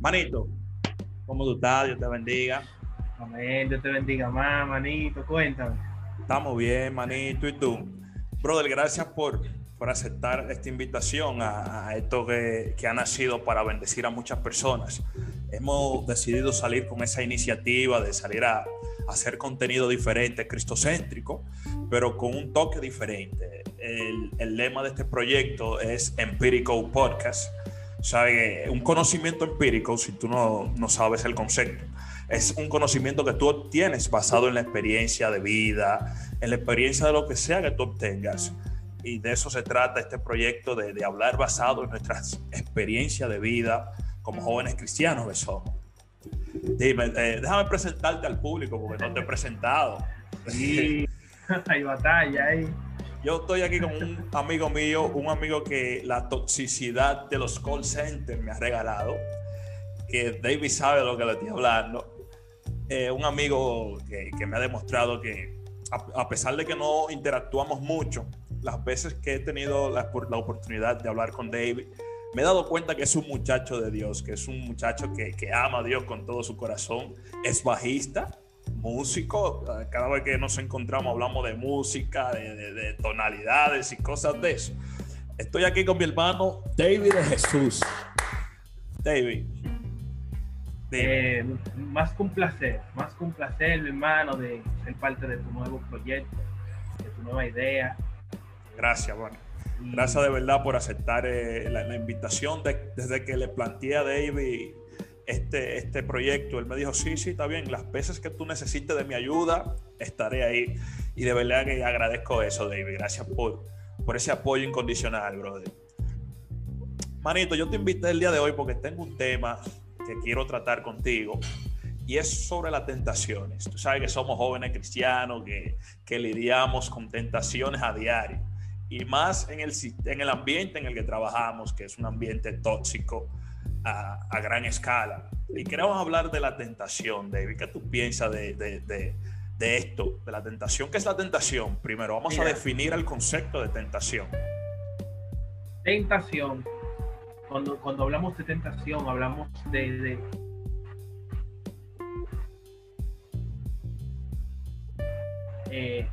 Manito, ¿cómo tú estás? Dios te bendiga. Amén, Dios te bendiga más, manito, cuéntame. Estamos bien, manito, ¿y tú? Brother, gracias por, por aceptar esta invitación a, a esto que, que, ha nacido para bendecir a muchas personas. Hemos decidido salir con esa iniciativa de salir a, a hacer contenido diferente, cristocéntrico, pero con un toque diferente. El, el lema de este proyecto es Empirical Podcast ¿sabe? Un conocimiento empírico, si tú no, no sabes el concepto, es un conocimiento que tú obtienes basado en la experiencia de vida, en la experiencia de lo que sea que tú obtengas. Y de eso se trata este proyecto de, de hablar basado en nuestras experiencias de vida como jóvenes cristianos que somos. Dime, eh, déjame presentarte al público porque no te he presentado. Sí, hay batalla ahí. Yo estoy aquí con un amigo mío, un amigo que la toxicidad de los call centers me ha regalado, que David sabe lo que le estoy hablando. Eh, un amigo que, que, me ha demostrado que a, a, pesar de que no interactuamos mucho, las veces que he tenido la, la, oportunidad de hablar con David, me he dado cuenta que es un muchacho de Dios, que es un muchacho que, que ama a Dios con todo su corazón, es bajista, músico, cada vez que nos encontramos hablamos de música, de, de, de, tonalidades y cosas de eso. Estoy aquí con mi hermano David de Jesús. David. Eh, más que un placer, más que un placer, mi hermano, de ser parte de tu nuevo proyecto, de tu nueva idea. Gracias, bueno. Gracias de verdad por aceptar eh, la, la, invitación de, desde que le planteé a David este, este proyecto. Él me dijo, sí, sí, está bien, las veces que tú necesites de mi ayuda, estaré ahí. Y de verdad que agradezco eso, David. Gracias por, por ese apoyo incondicional, brother. Manito, yo te invité el día de hoy porque tengo un tema que quiero tratar contigo y es sobre las tentaciones. Tú sabes que somos jóvenes cristianos, que, que lidiamos con tentaciones a diario y más en el, en el ambiente en el que trabajamos, que es un ambiente tóxico, a, a, gran escala. Y queremos hablar de la tentación, David. ¿Qué tú piensas de, de, de, de esto, de la tentación? ¿Qué es la tentación? Primero, vamos Mira, a definir el concepto de tentación. Tentación. Cuando, cuando hablamos de tentación, hablamos de, eh,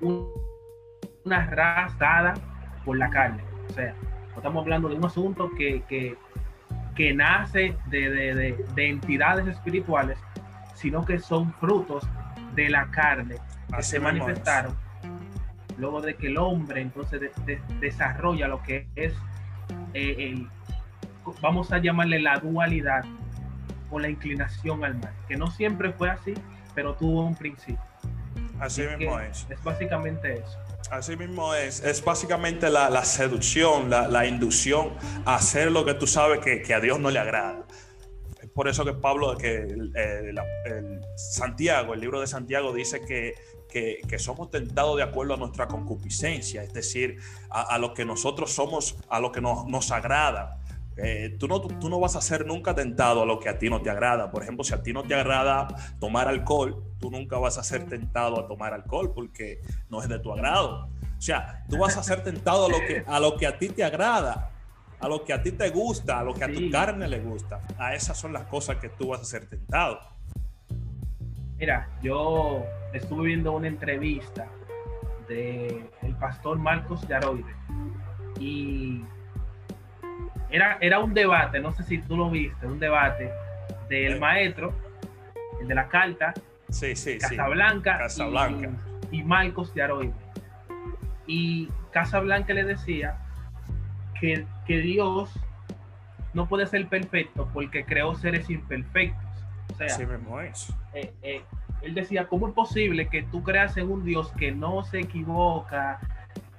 un, una raza dada por la carne. O sea, estamos hablando de un asunto que, que, que nace de, de, de, de, entidades espirituales, sino que son frutos de la carne que Así se manifestaron es. luego de que el hombre entonces desarrolla lo que es eh, el, vamos a llamarle la dualidad o la inclinación al mal, que no siempre fue así, pero tuvo un principio. Así mismo es. Es básicamente eso. Así mismo es, es básicamente la, seducción, la, inducción a hacer lo que tú sabes que, a Dios no le agrada. Es por eso que Pablo, que el, Santiago, el libro de Santiago dice que, que, somos tentados de acuerdo a nuestra concupiscencia, es decir, a, lo que nosotros somos, a lo que nos agrada. Eh, tú, no, tú, tú, no vas a ser nunca tentado a lo que a ti no te agrada. Por ejemplo, si a ti no te agrada tomar alcohol, tú nunca vas a ser tentado a tomar alcohol porque no es de tu agrado. O sea, tú vas a ser tentado a lo que a, lo que a ti te agrada, a lo que a ti te gusta, a lo que a tu carne le gusta. A esas son las cosas que tú vas a ser tentado. Mira, yo estuve viendo una entrevista del el pastor Marcos Yaroide y era, era un debate, no sé si tú lo viste, un debate del maestro, el de la carta, sí, sí, Casablanca, sí. Casablanca. Y, y Marcos de Aroide. Y Casablanca le decía que, que Dios no puede ser perfecto porque creó seres imperfectos. O sea, es. Eh, eh, él decía, ¿cómo es posible que tú creas en un Dios que no se equivoca,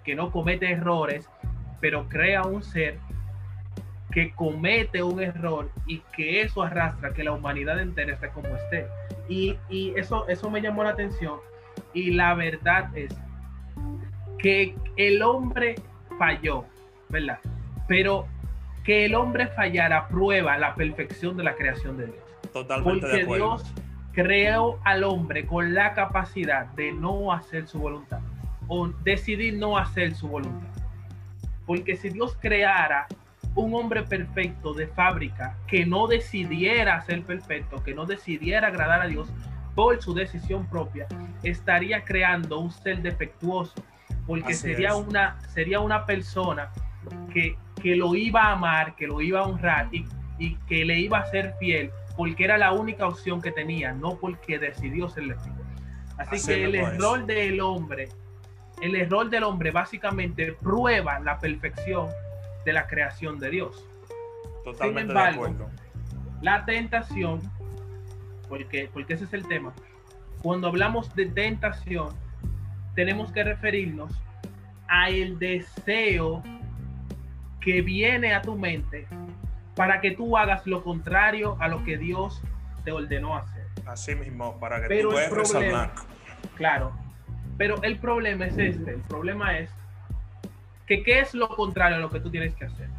que no comete errores, pero crea un ser que comete un error y que eso arrastra que la humanidad entera esté como esté. Y, y, eso, eso me llamó la atención. Y la verdad es que el hombre falló, ¿verdad? Pero que el hombre fallara prueba la perfección de la creación de Dios. Totalmente Porque de acuerdo. Dios creó al hombre con la capacidad de no hacer su voluntad o decidir no hacer su voluntad. Porque si Dios creara un hombre perfecto de fábrica que no decidiera ser perfecto, que no decidiera agradar a Dios por su decisión propia, estaría creando un ser defectuoso, porque sería una, sería una persona que, que, lo iba a amar, que lo iba a honrar y, y, que le iba a ser fiel, porque era la única opción que tenía, no porque decidió serle fiel. Así, que el error del hombre, el error del hombre básicamente prueba la perfección de la creación de Dios. Totalmente Sin embargo, de acuerdo. La tentación, porque, porque ese es el tema, cuando hablamos de tentación, tenemos que referirnos a el deseo que viene a tu mente para que tú hagas lo contrario a lo que Dios te ordenó hacer. Así mismo, para que pero tú veas blanco. Claro, pero el problema es este, el problema es que qué es lo contrario a lo que tú tienes que hacer.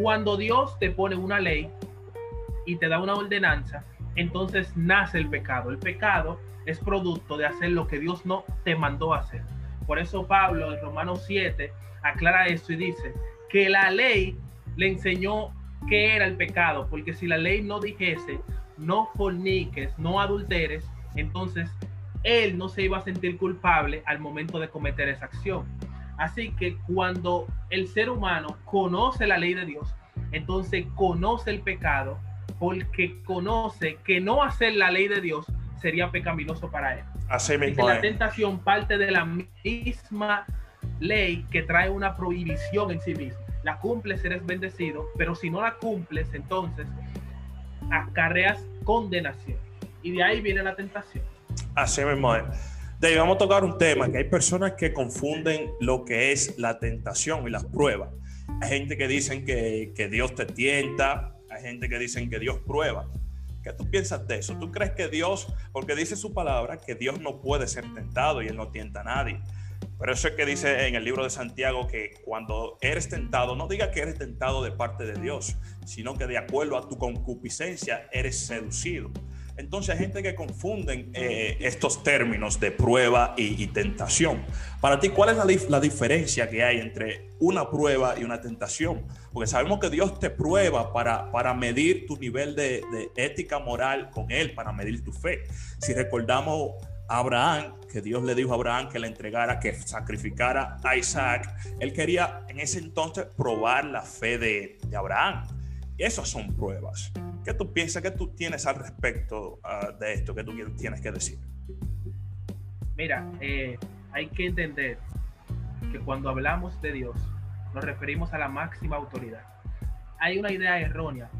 Cuando Dios te pone una ley y te da una ordenanza, entonces nace el pecado. El pecado es producto de hacer lo que Dios no te mandó hacer. Por eso Pablo en Romanos 7 aclara esto y dice que la ley le enseñó qué era el pecado, porque si la ley no dijese no forniques, no adulteres, entonces él no se iba a sentir culpable al momento de cometer esa acción. Así que cuando el ser humano conoce la ley de Dios, entonces conoce el pecado porque conoce que no hacer la ley de Dios sería pecaminoso para él. Así mismo. la tentación parte de la misma ley que trae una prohibición en sí misma. La cumples, eres bendecido, pero si no la cumples, entonces acarreas condenación. Y de ahí viene la tentación. Así mismo es. De vamos a tocar un tema que hay personas que confunden lo que es la tentación y las pruebas. Hay gente que dicen que, que Dios te tienta, hay gente que dicen que Dios prueba. ¿Qué tú piensas de eso? ¿Tú crees que Dios, porque dice su palabra, que Dios no puede ser tentado y Él no tienta a nadie? Pero eso es que dice en el libro de Santiago que cuando eres tentado, no diga que eres tentado de parte de Dios, sino que de acuerdo a tu concupiscencia eres seducido. Entonces hay gente que confunden eh, estos términos de prueba y, tentación. Para ti, ¿cuál es la, diferencia que hay entre una prueba y una tentación? Porque sabemos que Dios te prueba para, para medir tu nivel de, ética moral con Él, para medir tu fe. Si recordamos a Abraham, que Dios le dijo a Abraham que le entregara, que sacrificara a Isaac, él quería en ese entonces probar la fe de, de Abraham. Esas son pruebas. ¿Qué tú piensas, qué tú tienes al respecto ah, de esto que tú tienes que decir? Mira, eh, hay que entender que cuando hablamos de Dios nos referimos a la máxima autoridad. Hay una idea errónea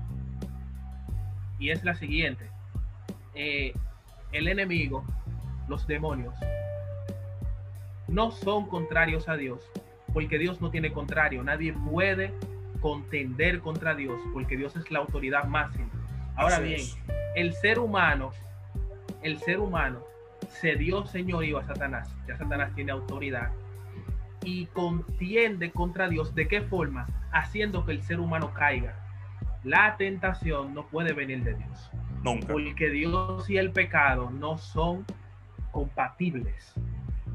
y es la siguiente. Eh, el enemigo, los demonios, no son contrarios a Dios, porque Dios no tiene contrario. Nadie puede contender contra Dios, porque Dios es la autoridad máxima. Ahora bien, el ser humano, el ser humano se dio señorío a Satanás, ya Satanás tiene autoridad y contiende contra Dios. ¿De qué forma? Haciendo que el ser humano caiga. La tentación no puede venir de Dios. Nunca. Porque Dios y el pecado no son compatibles.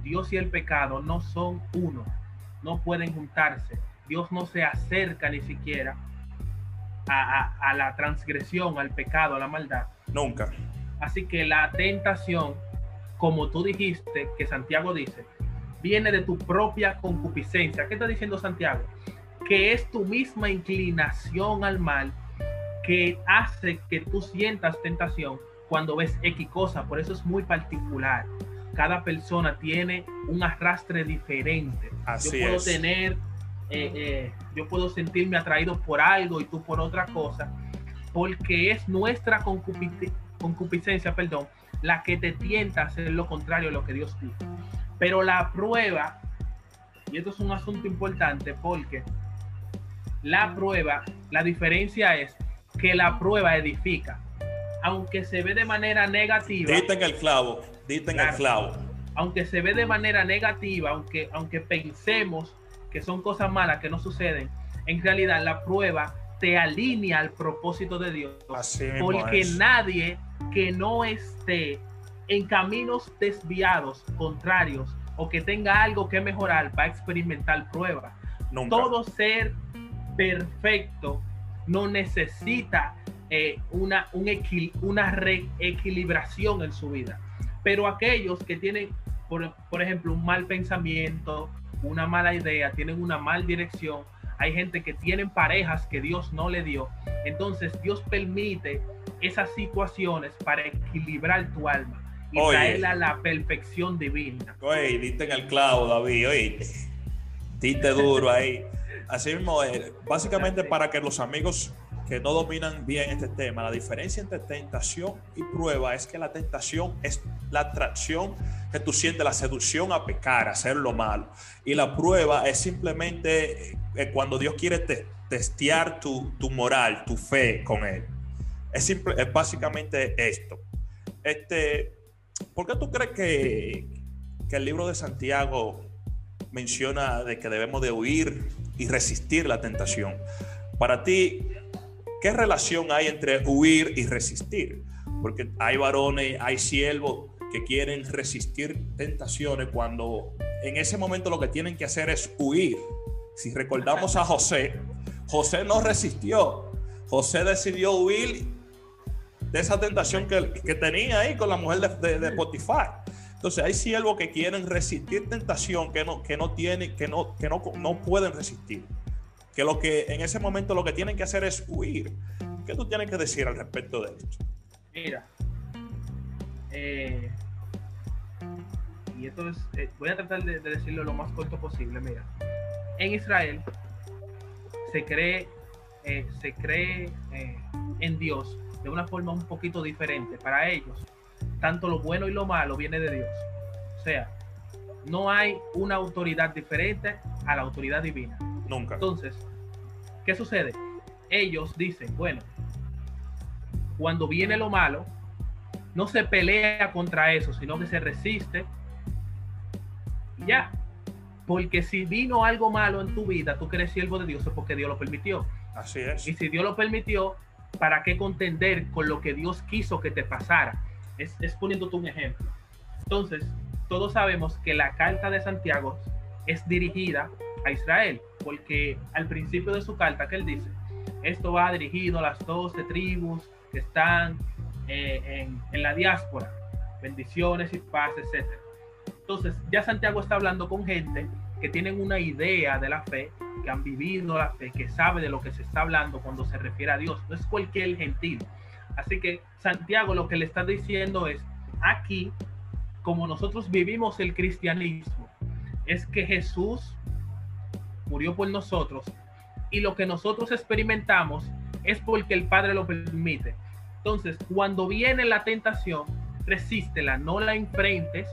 Dios y el pecado no son uno. No pueden juntarse. Dios no se acerca ni siquiera a, la transgresión, al pecado, a la maldad. Nunca. Así que la tentación, como tú dijiste, que Santiago dice, viene de tu propia concupiscencia. ¿Qué está diciendo Santiago? Que es tu misma inclinación al mal que hace que tú sientas tentación cuando ves X cosa. Por eso es muy particular. Cada persona tiene un arrastre diferente. Así Yo puedo tener eh, eh, yo puedo sentirme atraído por algo y tú por otra cosa, porque es nuestra concupiscencia, perdón, la que te tienta a hacer lo contrario a lo que Dios dice. Pero la prueba, y esto es un asunto importante porque la prueba, la diferencia es que la prueba edifica, aunque se ve de manera negativa. Dite en el clavo, dite en el clavo. Aunque se ve de manera negativa, aunque, aunque pensemos que son cosas malas que no suceden, en realidad la prueba te alinea al propósito de Dios. porque nadie que no esté en caminos desviados, contrarios, o que tenga algo que mejorar, va a experimentar prueba. Todo ser perfecto no necesita eh, una, un una reequilibración en su vida. Pero aquellos que tienen, por, por ejemplo, un mal pensamiento, una mala idea, tienen una mal dirección, hay gente que tienen parejas que Dios no le dio. Entonces Dios permite esas situaciones para equilibrar tu alma y traerla a la perfección divina. Oye, diste en el clavo, David, oye, diste duro ahí. Así mismo, básicamente para que los amigos que no dominan bien este tema, la diferencia entre tentación y prueba es que la tentación es la atracción que tú sientes, la seducción a pecar, a hacer lo malo. Y la prueba es simplemente eh, cuando Dios quiere testear tu, moral, tu fe con Él. Es, simple, es básicamente esto. Este, ¿Por qué tú crees que, que el libro de Santiago menciona de que debemos de huir y resistir la tentación? Para ti, ¿Qué relación hay entre huir y resistir? Porque hay varones, hay siervos que quieren resistir tentaciones cuando en ese momento lo que tienen que hacer es huir. Si recordamos a José, José no resistió. José decidió huir de esa tentación que, tenía ahí con la mujer de, de, Potifar. Entonces hay siervos que quieren resistir tentación que no, que no tienen, que no, que no, no pueden resistir que lo que en ese momento lo que tienen que hacer es huir. ¿Qué tú tienes que decir al respecto de esto? Mira, eh, y esto es, eh, voy a tratar de, decirlo lo más corto posible. Mira, en Israel se cree, eh, se cree en Dios de una forma un poquito diferente. Para ellos, tanto lo bueno y lo malo viene de Dios. O sea, no hay una autoridad diferente a la autoridad divina. Nunca. Entonces, ¿qué sucede? Ellos dicen, bueno, cuando viene lo malo, no se pelea contra eso, sino que se resiste. Y ya. Porque si vino algo malo en tu vida, tú que eres siervo de Dios, es porque Dios lo permitió. Así es. Y si Dios lo permitió, ¿para qué contender con lo que Dios quiso que te pasara? Es, es poniéndote un ejemplo. Entonces, todos sabemos que la carta de Santiago es dirigida a Israel, porque al principio de su carta que él dice, esto va dirigido a las 12 tribus que están eh, en, la diáspora, bendiciones y paz, etc. Entonces, ya Santiago está hablando con gente que tienen una idea de la fe, que han vivido la fe, que sabe de lo que se está hablando cuando se refiere a Dios. No es cualquier gentil. Así que Santiago lo que le está diciendo es, aquí, como nosotros vivimos el cristianismo, es que Jesús murió por nosotros y lo que nosotros experimentamos es porque el Padre lo permite. Entonces, cuando viene la tentación, resístela, no la enfrentes,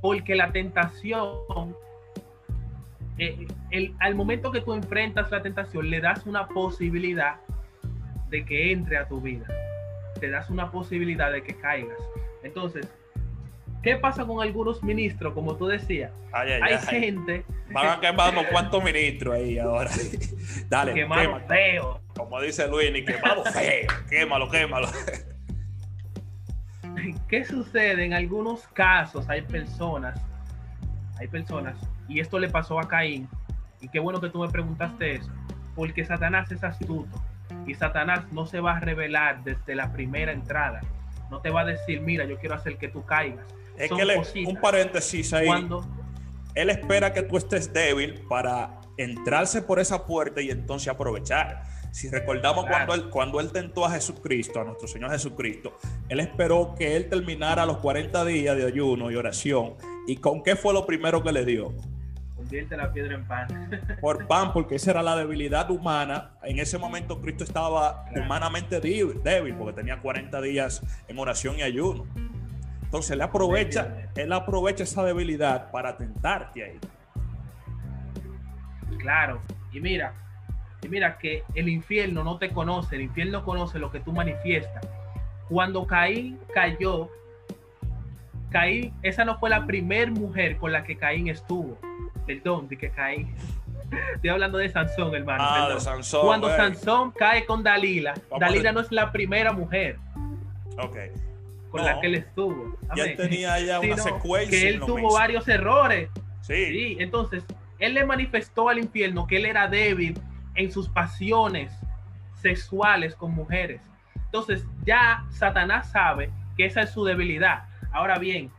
porque la tentación, eh, al momento que tú enfrentas la tentación, le das una posibilidad de que entre a tu vida, te das una posibilidad de que caigas. Entonces, ¿Qué pasa con algunos ministros, como tú decías? Hay gente. Van a quemar cuántos ministros ahí ahora. Dale, quemado feo. Como dice Luis, ni quemado feo. quémalo, quémalo. ¿Qué sucede? En algunos casos hay personas, hay personas, y esto le pasó a Caín, y qué bueno que tú me preguntaste eso, porque Satanás es astuto, y Satanás no se va a revelar desde la primera entrada. No te va a decir, mira, yo quiero hacer que tú caigas es que un paréntesis ahí. él espera que tú estés débil para entrarse por esa puerta y entonces aprovechar. Si recordamos cuando, él, cuando él tentó a Jesucristo, a nuestro Señor Jesucristo, él esperó que él terminara los 40 días de ayuno y oración. ¿Y con qué fue lo primero que le dio? Convierte la piedra en pan. Por pan, porque esa era la debilidad humana. En ese momento Cristo estaba humanamente débil, porque tenía 40 días en oración y ayuno. Entonces él aprovecha, él aprovecha esa debilidad para tentarte ahí. Claro, y mira, y mira que el infierno no te conoce, el infierno conoce lo que tú manifiestas. Cuando Caín cayó, Caín, esa no fue la primer mujer con la que Caín estuvo. Perdón, de que Caín. Estoy hablando de Sansón, hermano. Ah, de Sansón, Cuando Sansón cae con Dalila, Dalila no es la primera mujer. Ok con la que él estuvo. Ya tenía ya una secuencia. Que él tuvo varios errores. Sí. Entonces, él le manifestó al infierno que él era débil en sus pasiones sexuales con mujeres. Entonces ya Satanás sabe que esa es su debilidad. Ahora bien,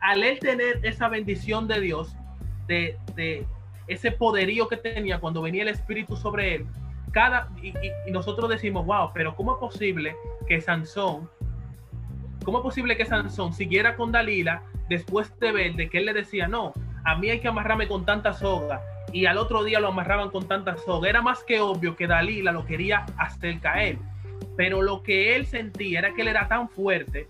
al él tener esa bendición de Dios, de, de ese poderío que tenía cuando venía el Espíritu sobre él, cada, y, nosotros decimos, wow, pero ¿cómo es posible que Sansón, cómo es posible que Sansón siguiera con Dalila después de ver de que él le decía, no, a mí hay que amarrarme con tanta soga, y al otro día lo amarraban con tanta soga. Era más que obvio que Dalila lo quería hacer caer. Pero lo que él sentía era que él era tan fuerte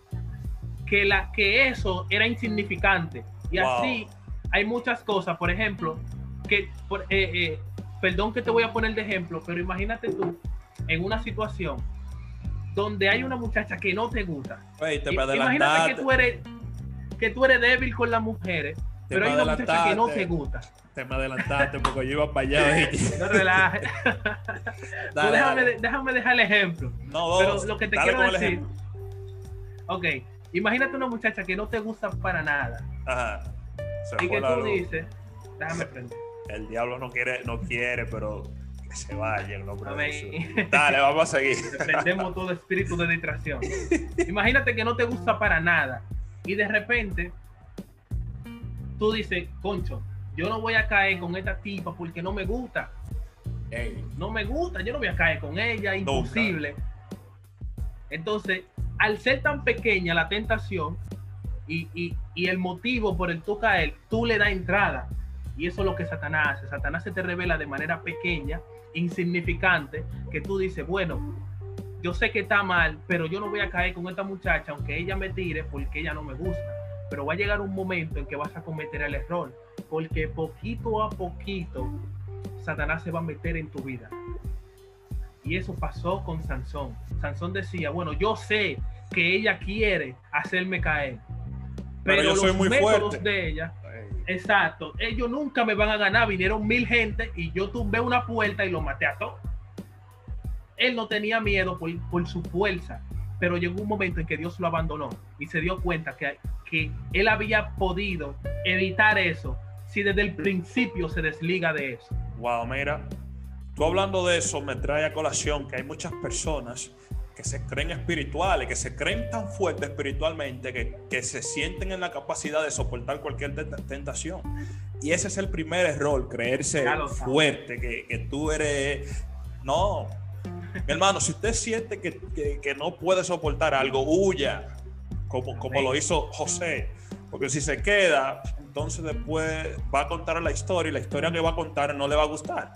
que, la, que eso era insignificante. Y así hay muchas cosas, por ejemplo, que, eh, eh, perdón que te voy a poner de ejemplo, pero imagínate tú en una situación donde hay una muchacha que no te gusta. imagínate que tú eres que tú eres débil con las mujeres, pero hay una muchacha que no te gusta. Te me adelantaste porque yo iba para allá. no relajes. déjame, déjame, dejar el ejemplo. No, pero lo que te quiero decir. Ok, imagínate una muchacha que no te gusta para nada. Ajá. y que tú dices, déjame prender el diablo no quiere, no quiere, pero se vaya el nombre Dale, vamos a seguir. Defendemos todo espíritu de distracción. Imagínate que no te gusta para nada y de repente tú dices, concho, yo no voy a caer con esta tipa porque no me gusta. No me gusta, yo no voy a caer con ella, imposible. Entonces, al ser tan pequeña la tentación y, y, y el motivo por el tú caer, tú le das entrada. Y eso es lo que Satanás hace. Satanás se te revela de manera pequeña, insignificante, que tú dices, bueno, yo sé que está mal, pero yo no voy a caer con esta muchacha, aunque ella me tire, porque ella no me gusta. Pero va a llegar un momento en que vas a cometer el error, porque poquito a poquito Satanás se va a meter en tu vida. Y eso pasó con Sansón. Sansón decía, bueno, yo sé que ella quiere hacerme caer, pero, yo soy muy fuerte. de ella Exacto. Ellos nunca me van a ganar. Vinieron mil gente y yo tumbé una puerta y lo maté a todos. Él no tenía miedo por, su fuerza, pero llegó un momento en que Dios lo abandonó y se dio cuenta que, que él había podido evitar eso si desde el principio se desliga de eso. Wow, mira, tú hablando de eso me trae a colación que hay muchas personas que se creen espirituales, que se creen tan fuertes espiritualmente que, que se sienten en la capacidad de soportar cualquier tentación. Y ese es el primer error, creerse fuerte, que, que, tú eres... No, mi hermano, si usted siente que, que, no puede soportar algo, huya, como, como lo hizo José. Porque si se queda, entonces después va a contar la historia y la historia que va a contar no le va a gustar.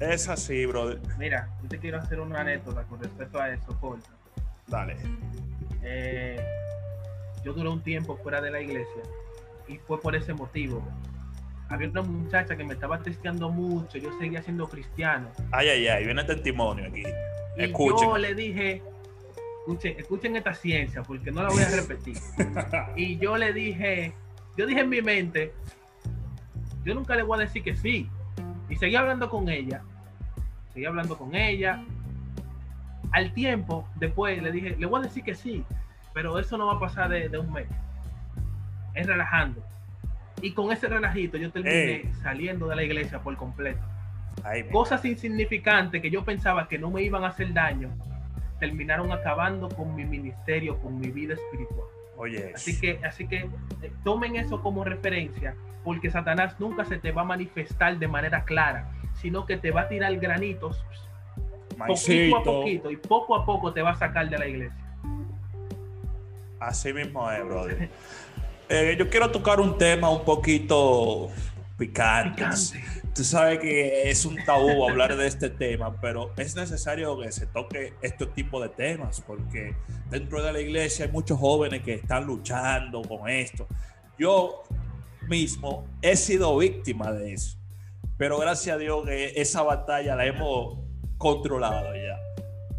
Es así, brother. Mira, yo te quiero hacer una anécdota con respecto a eso, Paul. Dale. Eh, yo duré un tiempo fuera de la iglesia y fue por ese motivo. Había una muchacha que me estaba testeando mucho, yo seguía siendo cristiano. Ay, ay, ay, viene el testimonio aquí. Y escuchen. yo le dije, escuchen, escuchen esta ciencia porque no la voy a repetir. y yo le dije, yo dije en mi mente, yo nunca le voy a decir que sí, y seguí hablando con ella, seguí hablando con ella. Al tiempo, después le dije, le voy a decir que sí, pero eso no va a pasar de, un mes. Es relajando. Y con ese relajito yo terminé saliendo de la iglesia por completo. Cosas insignificantes que yo pensaba que no me iban a hacer daño, terminaron acabando con mi ministerio, con mi vida espiritual. Oye. Así que, así que eh, tomen eso como referencia porque Satanás nunca se te va a manifestar de manera clara, sino que te va a tirar granitos poquito a poquito y poco a poco te va a sacar de la iglesia. Así mismo es, brother. Eh, yo quiero tocar un tema un poquito picante. Tú sabes que es un tabú hablar de este tema, pero es necesario que se toque este tipo de temas, porque dentro de la iglesia hay muchos jóvenes que están luchando con esto. Yo mismo he sido víctima de eso. Pero gracias a Dios que esa batalla la hemos controlado ya.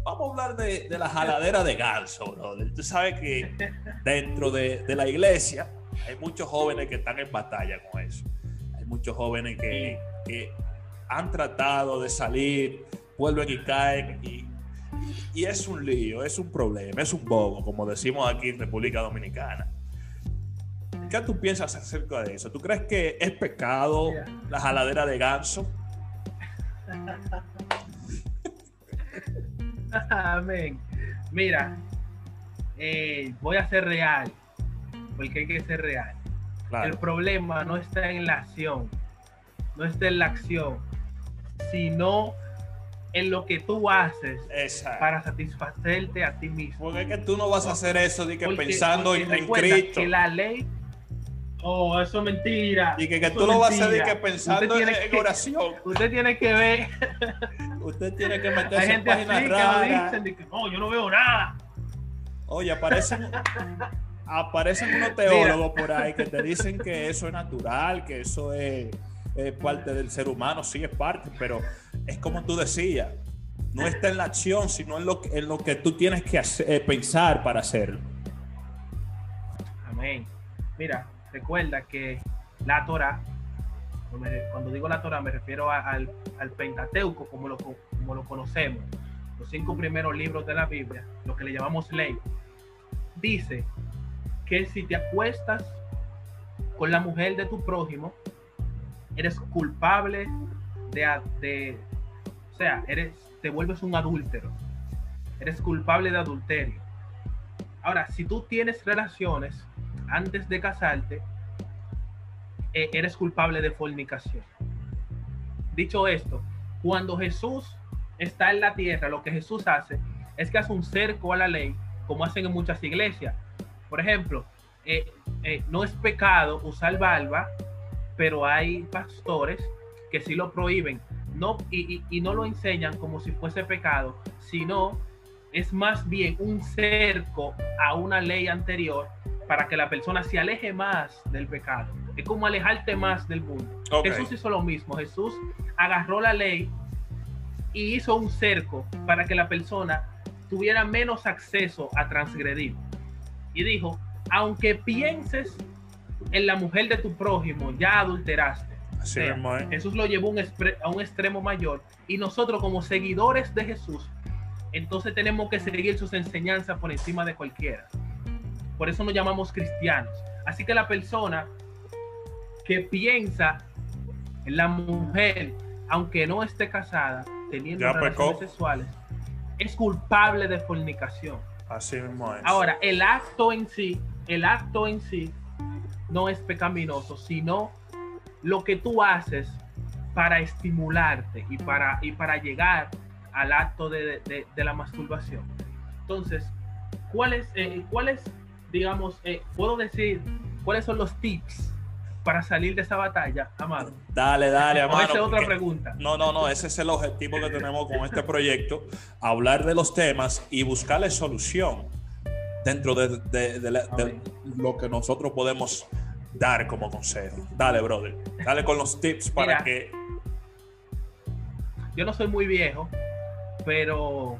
Vamos a hablar de, la jaladera de ganso, brother. Tú sabes que dentro de, la iglesia hay muchos jóvenes que están en batalla con eso. Hay muchos jóvenes que, que han tratado de salir, vuelven y caen y, y es un lío, es un problema, es un bobo, como decimos aquí en República Dominicana. ¿Qué tú piensas acerca de eso? ¿Tú crees que es pecado la jaladera de ganso? Amén. Mira, eh, voy a ser real, porque hay que ser real. El problema no está en la acción, no está en la acción, sino en lo que tú haces para satisfacerte a ti mismo. Porque es que tú no vas a hacer eso de que pensando en, Cristo. Que la ley. Oh, eso es mentira. Y que, tú lo vas a hacer que pensando en, oración. Usted tiene que ver. usted tiene que meterse en páginas raras. no, yo no veo nada. Oye, aparecen, aparecen unos teólogos por ahí que te dicen que eso es natural, que eso es, parte del ser humano, sí es parte, pero es como tú decías, no está en la acción, sino en lo, en lo que tú tienes que eh, pensar para hacerlo. Amén. Mira, recuerda que la Torah, cuando digo la Torah me refiero al, al, Pentateuco como lo, como lo conocemos, los cinco primeros libros de la Biblia, lo que le llamamos ley dice que si te acuestas con la mujer de tu prójimo, eres culpable de, de o sea, eres, te vuelves un adúltero, eres culpable de adulterio. Ahora, si tú tienes relaciones antes de casarte, eh, eres culpable de fornicación. Dicho esto, cuando Jesús está en la tierra, lo que Jesús hace es que hace un cerco a la ley como hacen en muchas iglesias. Por ejemplo, eh, eh, no es pecado usar barba, pero hay pastores que sí lo prohíben no, y, y, no lo enseñan como si fuese pecado, sino es más bien un cerco a una ley anterior para que la persona se aleje más del pecado. Es como alejarte más del mundo. Jesús hizo lo mismo. Jesús agarró la ley y hizo un cerco para que la persona tuviera menos acceso a transgredir. Y dijo, aunque pienses en la mujer de tu prójimo, ya adulteraste. Jesús lo llevó a un extremo mayor y nosotros como seguidores de Jesús, entonces tenemos que seguir sus enseñanzas por encima de cualquiera. Por eso nos llamamos cristianos. Así que la persona que piensa en la mujer, aunque no esté casada, teniendo relaciones sexuales, es culpable de fornicación. Así mismo es. Ahora, el acto en sí, el acto en sí no es pecaminoso, sino lo que tú haces para estimularte y para, y para llegar al acto de, la masturbación. Entonces, ¿cuáles, eh, cuáles digamos, eh, puedo decir cuáles son los tips para salir de esa batalla, Amado? Dale, dale, Amado. Esa es otra pregunta. No, no, no, ese es el objetivo que tenemos con este proyecto, hablar de los temas y buscarle solución dentro de, lo que nosotros podemos dar como consejo. Dale, brother. Dale con los tips para que... Yo no soy muy viejo, pero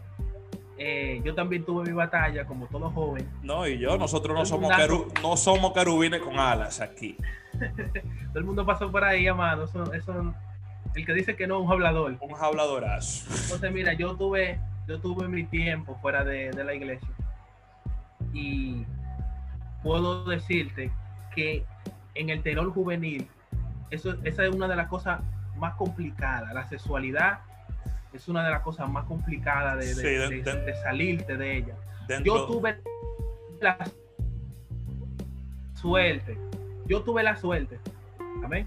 eh, yo también tuve mi batalla como todo joven. No, y yo, nosotros no somos, no somos querubines con alas aquí. Todo el mundo pasó por ahí, amado. Eso, el que dice que no es un hablador. Un habladorazo. Entonces, mira, yo tuve, yo tuve mi tiempo fuera de, la iglesia. Y puedo decirte que en el tenor juvenil, eso, esa es una de las cosas más complicadas. La sexualidad es una de las cosas más complicadas de, salirte de ella. Yo tuve la suerte yo tuve la suerte. Amén.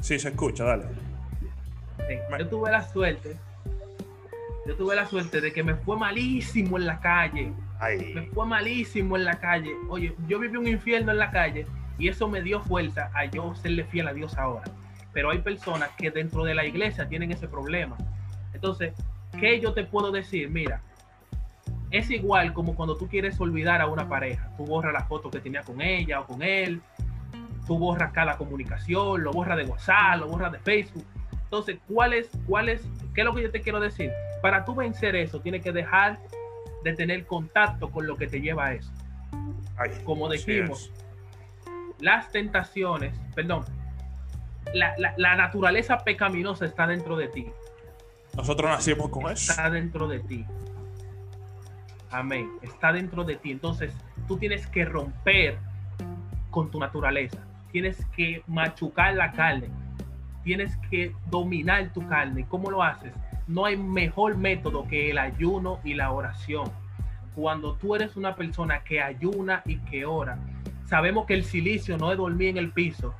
Sí, se escucha, dale. yo tuve la suerte. Yo tuve la suerte de que me fue malísimo en la calle. Me fue malísimo en la calle. Oye, yo viví un infierno en la calle y eso me dio fuerza a yo serle fiel a Dios ahora. Pero hay personas que dentro de la iglesia tienen ese problema. Entonces, ¿qué yo te puedo decir? Mira, es igual como cuando tú quieres olvidar a una pareja. Tú borras la foto que tenía con ella o con él, tú borras cada comunicación, lo borras de WhatsApp, lo borras de Facebook. Entonces, ¿cuál es, cuál es, qué es lo que yo te quiero decir? Para tú vencer eso, tienes que dejar de tener contacto con lo que te lleva a eso. Como dijimos, las tentaciones, perdón, la, la, naturaleza pecaminosa está dentro de ti. Nosotros nacimos con eso. Está dentro de ti. Amén. Está dentro de ti. Entonces, tú tienes que romper con tu naturaleza tienes que machucar la carne. tienes que dominar tu carne. ¿Cómo lo haces? No hay mejor método que el ayuno y la oración. Cuando tú eres una persona que ayuna y que ora, sabemos que el silicio no es dormir en el piso,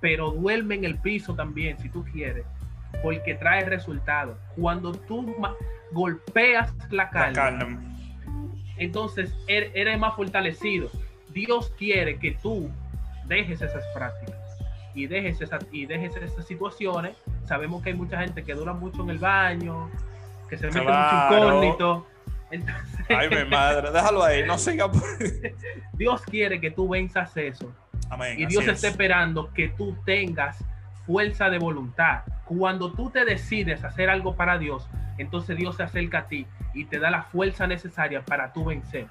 pero duerme en el piso también, si tú quieres, porque trae resultados. Cuando tú golpeas la carne, entonces er-, eres más fortalecido. Dios quiere que tú dejes esas prácticas y dejes, esas, y dejes esas situaciones. Sabemos que hay mucha gente que dura mucho en el baño, que se mete mucho incógnito. Ay, mi madre, déjalo ahí, no siga por... Dios quiere que tú venzas eso. y Dios está esperando que tú tengas fuerza de voluntad. Cuando tú te decides hacer algo para Dios, entonces Dios se acerca a ti y te da la fuerza necesaria para tú vencer.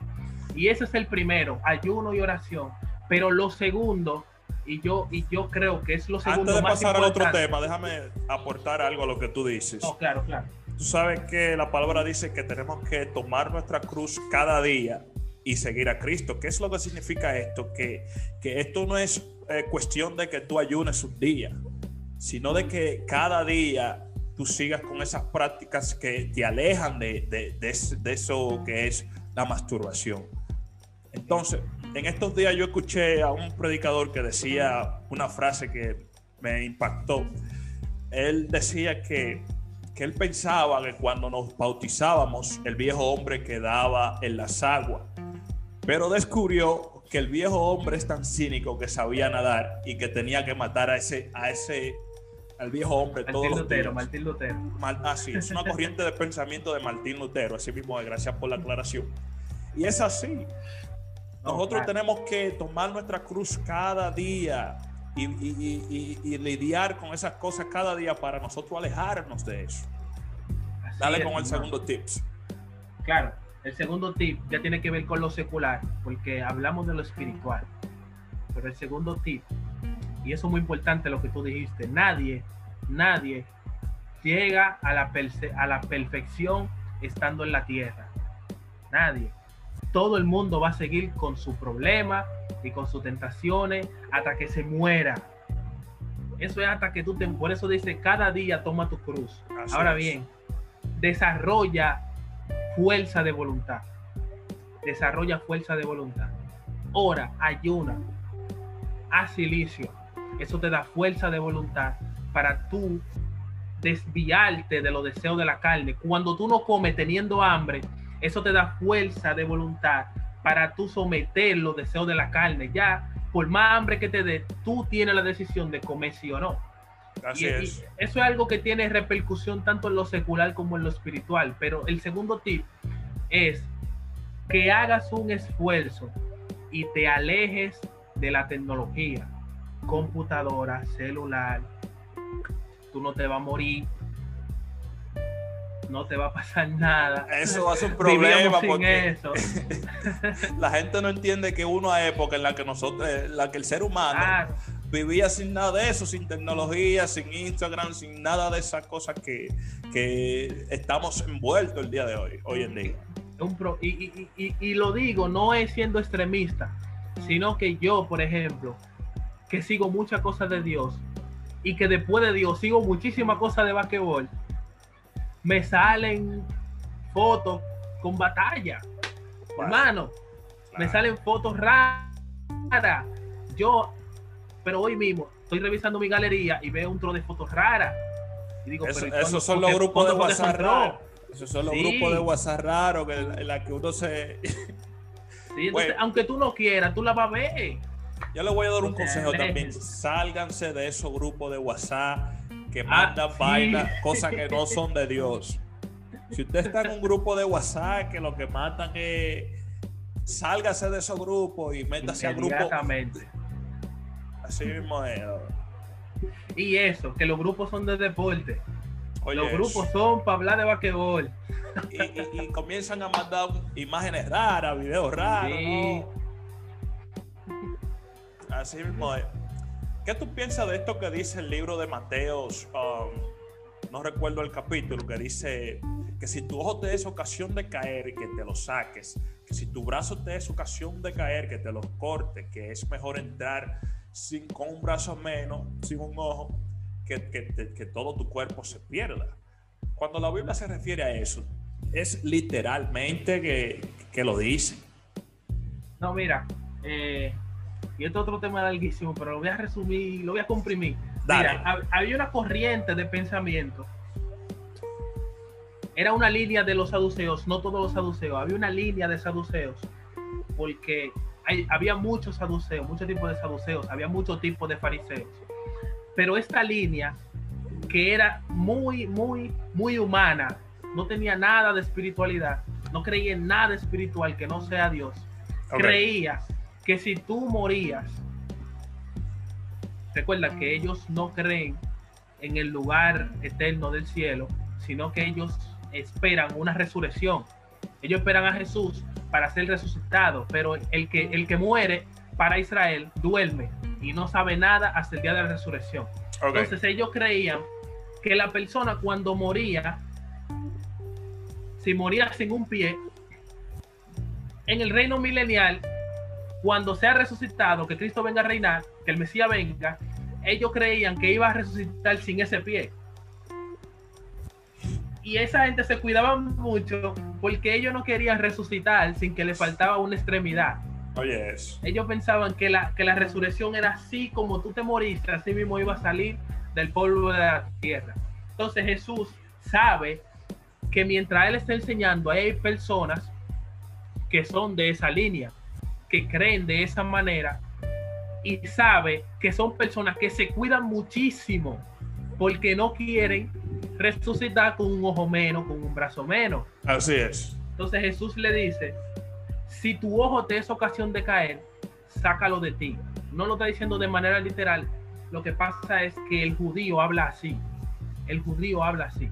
Y ese es el primero, ayuno y oración. Pero lo segundo, y yo, y yo creo que es lo segundo. Antes de pasar al otro tema, déjame aportar algo a lo que tú dices. Oh, claro, claro. Tú sabes que la palabra dice que tenemos que tomar nuestra cruz cada día y seguir a Cristo. ¿Qué es lo que significa esto? Que, que esto no es eh, cuestión de que tú ayunes un día, sino de que cada día tú sigas con esas prácticas que te alejan de, de, de, eso que es la masturbación. Entonces, en estos días yo escuché a un predicador que decía una frase que me impactó. Él decía que que él pensaba que cuando nos bautizábamos el viejo hombre quedaba en las aguas, pero descubrió que el viejo hombre es tan cínico que sabía nadar y que tenía que matar a ese, a ese, al viejo hombre Martín todos Lutero, Martín Lutero. así, es una corriente de pensamiento de Martín Lutero, así mismo, gracias por la aclaración. Y es así. Nosotros tenemos que tomar nuestra cruz cada día y, lidiar con esas cosas cada día para nosotros alejarnos de eso. Dale con el segundo tips. Claro, el segundo tip ya tiene que ver con lo secular, porque hablamos de lo espiritual. Pero el segundo tip, y eso es muy importante lo que tú dijiste, nadie, nadie llega a la, a la perfección estando en la tierra. Nadie. Todo el mundo va a seguir con su problema, y con sus tentaciones hasta que se muera. Eso es hasta que tú te... Por eso dice, cada día toma tu cruz. Ahora bien, desarrolla fuerza de voluntad. Desarrolla fuerza de voluntad. Ora, ayuna, haz silicio. Eso te da fuerza de voluntad para tú desviarte de los deseos de la carne. Cuando tú no comes teniendo hambre, eso te da fuerza de voluntad para tú someter los deseos de la carne. Ya, por más hambre que te dé, tú tienes la decisión de comer sí o no. Así es. eso es algo que tiene repercusión tanto en lo secular como en lo espiritual. Pero el segundo tip es que hagas un esfuerzo y te alejes de la tecnología, computadora, celular. Tú no te vas a morir, no te va a pasar nada. Eso va a ser un problema porque eso. la gente no entiende que una época en la que nosotros, la que el ser humano vivía sin nada de eso, sin tecnología, sin Instagram, sin nada de esas cosas que, estamos envueltos el día de hoy, hoy en día. Un pro, y, y lo digo, no es siendo extremista, sino que yo, por ejemplo, que sigo muchas cosas de Dios y que después de Dios sigo muchísimas cosas de basquetbol me salen fotos con batalla. Hermano, me salen fotos raras. Yo, pero hoy mismo estoy revisando mi galería y veo un tro de fotos raras. Y digo, esos son los grupos de WhatsApp raros. Esos son los grupos de WhatsApp raros en la que uno se. sí, aunque tú no quieras, tú la vas a ver. Yo le voy a dar un consejo también. Sálganse de esos grupos de WhatsApp que mandan ah, cosas que no son de Dios. Si usted está en un grupo de WhatsApp que lo que matan es sálgase de esos grupos y métase al grupo. Así mismo es. Y eso, que los grupos son de deporte. los grupos son para hablar de basquetbol. Y, comienzan a mandar imágenes raras, videos raros. Así mismo es. ¿Qué tú piensas de esto que dice el libro de Mateos? Um, no recuerdo el capítulo, que dice que si tu ojo te es ocasión de caer, que te lo saques. Que si tu brazo te es ocasión de caer, que te lo corte. Que es mejor entrar sin, con un brazo menos, sin un ojo, que, que, que todo tu cuerpo se pierda. Cuando la Biblia se refiere a eso, es literalmente que, que lo dice. No, mira, eh, y este es otro tema larguísimo, pero lo voy a resumir, lo voy a comprimir. Mira, había una corriente de pensamiento. Era una línea de los saduceos, no todos los saduceos, había una línea de saduceos, porque había muchos saduceos, muchos tipos de saduceos, había muchos tipos de fariseos. Pero esta línea, que era muy, muy, muy humana, no tenía nada de espiritualidad, no creía en nada espiritual que no sea Dios, creía que si tú morías, recuerda que ellos no creen en el lugar eterno del cielo, sino que ellos esperan una resurrección. Ellos esperan a Jesús para ser resucitado, pero el que, el que muere para Israel duerme y no sabe nada hasta el día de la resurrección. Entonces ellos creían que la persona cuando moría, si moría sin un pie, en el reino milenial cuando sea resucitado, que Cristo venga a reinar, que el Mesías venga, ellos creían que iba a resucitar sin ese pie. Y esa gente se cuidaba mucho porque ellos no querían resucitar sin que le faltaba una extremidad. Oye, Ellos pensaban que la, que la resurrección era así como tú te moriste, así mismo iba a salir del polvo de la tierra. Entonces Jesús sabe que mientras Él está enseñando, hay personas que son de esa línea que creen de esa manera y sabe que son personas que se cuidan muchísimo porque no quieren resucitar con un ojo menos, con un brazo menos. Así es. Entonces Jesús le dice, si tu ojo te es ocasión de caer, sácalo de ti. No lo está diciendo de manera literal. Lo que pasa es que el judío habla así. El judío habla así.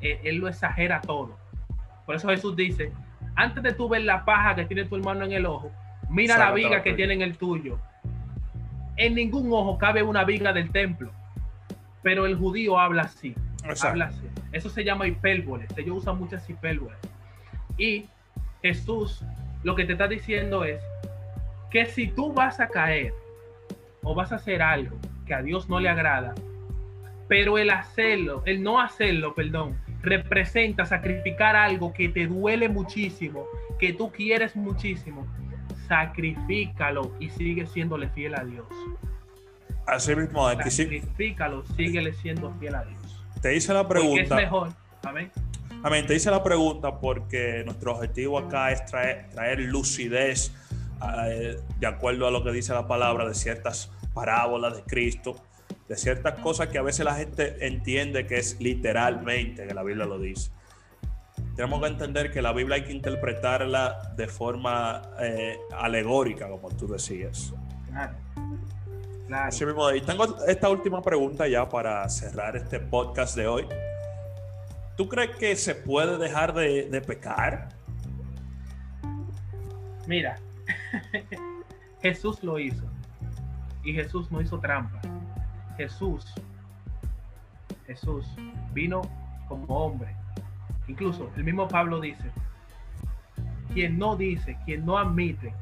Él, él lo exagera todo. Por eso Jesús dice, antes de tú ver la paja que tiene tu hermano en el ojo, Mira la viga que tiene en el tuyo. En ningún ojo cabe una viga del templo. Pero el judío habla así. Habla así. Eso se llama hipérboles. Ellos usan muchas hipérboles. Y Jesús lo que te está diciendo es que si tú vas a caer o vas a hacer algo que a Dios no le agrada, pero el hacerlo, el no hacerlo, perdón, representa sacrificar algo que te duele muchísimo, que tú quieres muchísimo, sacrifícalo y sigue siéndole fiel a Dios. Así mismo, sacrifícalo, síguele siendo fiel a Dios. Te hice la pregunta. es mejor. Amén. Amén. Te hice la pregunta porque nuestro objetivo acá es traer, traer lucidez eh, de acuerdo a lo que dice la palabra de ciertas parábolas de Cristo, de ciertas cosas que a veces la gente entiende que es literalmente, que la Biblia lo dice tenemos que entender que la Biblia hay que interpretarla de forma eh, alegórica, como tú decías. Claro. Así mismo, y tengo esta última pregunta ya para cerrar este podcast de hoy. ¿Tú crees que se puede dejar de, de pecar? Mira, Jesús lo hizo. Y Jesús no hizo trampa. Jesús, Jesús vino como hombre Incluso el mismo Pablo dice, quien no dice, quien no admite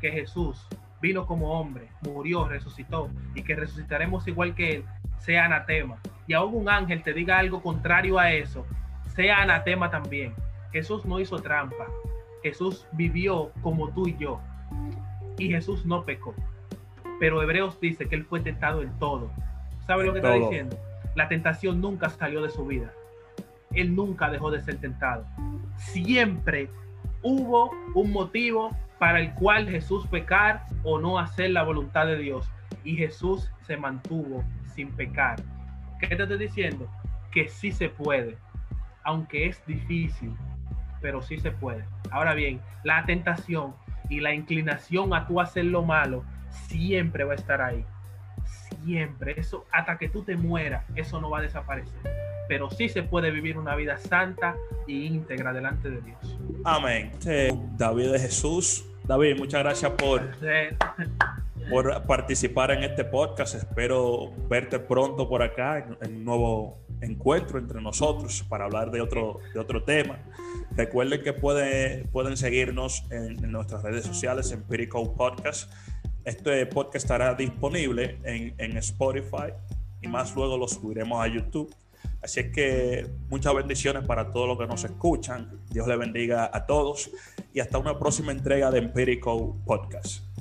que Jesús vino como hombre, murió, resucitó y que resucitaremos igual que él, sea anatema. Y aún un ángel te diga algo contrario a eso, sea anatema también. Jesús no hizo trampa. Jesús vivió como tú y yo. Y Jesús no pecó. Pero Hebreos dice que él fue tentado en todo. ¿Sabe lo que está diciendo? La tentación nunca salió de su vida él nunca dejó de ser tentado. Siempre hubo un motivo para el cual Jesús pecar o no hacer la voluntad de Dios. Y Jesús se mantuvo sin pecar. ¿Qué te estoy diciendo? Que sí se puede, aunque es difícil, pero sí se puede. Ahora bien, la tentación y la inclinación a tú hacer lo malo siempre va a estar ahí. Siempre. Eso, hasta que tú te mueras, eso no va a desaparecer pero sí se puede vivir una vida santa e íntegra delante de Dios. Amén. David de Jesús. David, muchas gracias por, por participar en este podcast. Espero verte pronto por acá en, un nuevo encuentro entre nosotros para hablar de otro, de otro tema. Recuerden que puede, pueden seguirnos en, nuestras redes sociales, Empirical Podcast. Este podcast estará disponible en, en Spotify, y más luego lo subiremos a YouTube. Así es que muchas bendiciones para todos los que nos escuchan. Dios le bendiga a todos y hasta una próxima entrega de Empirical Podcast.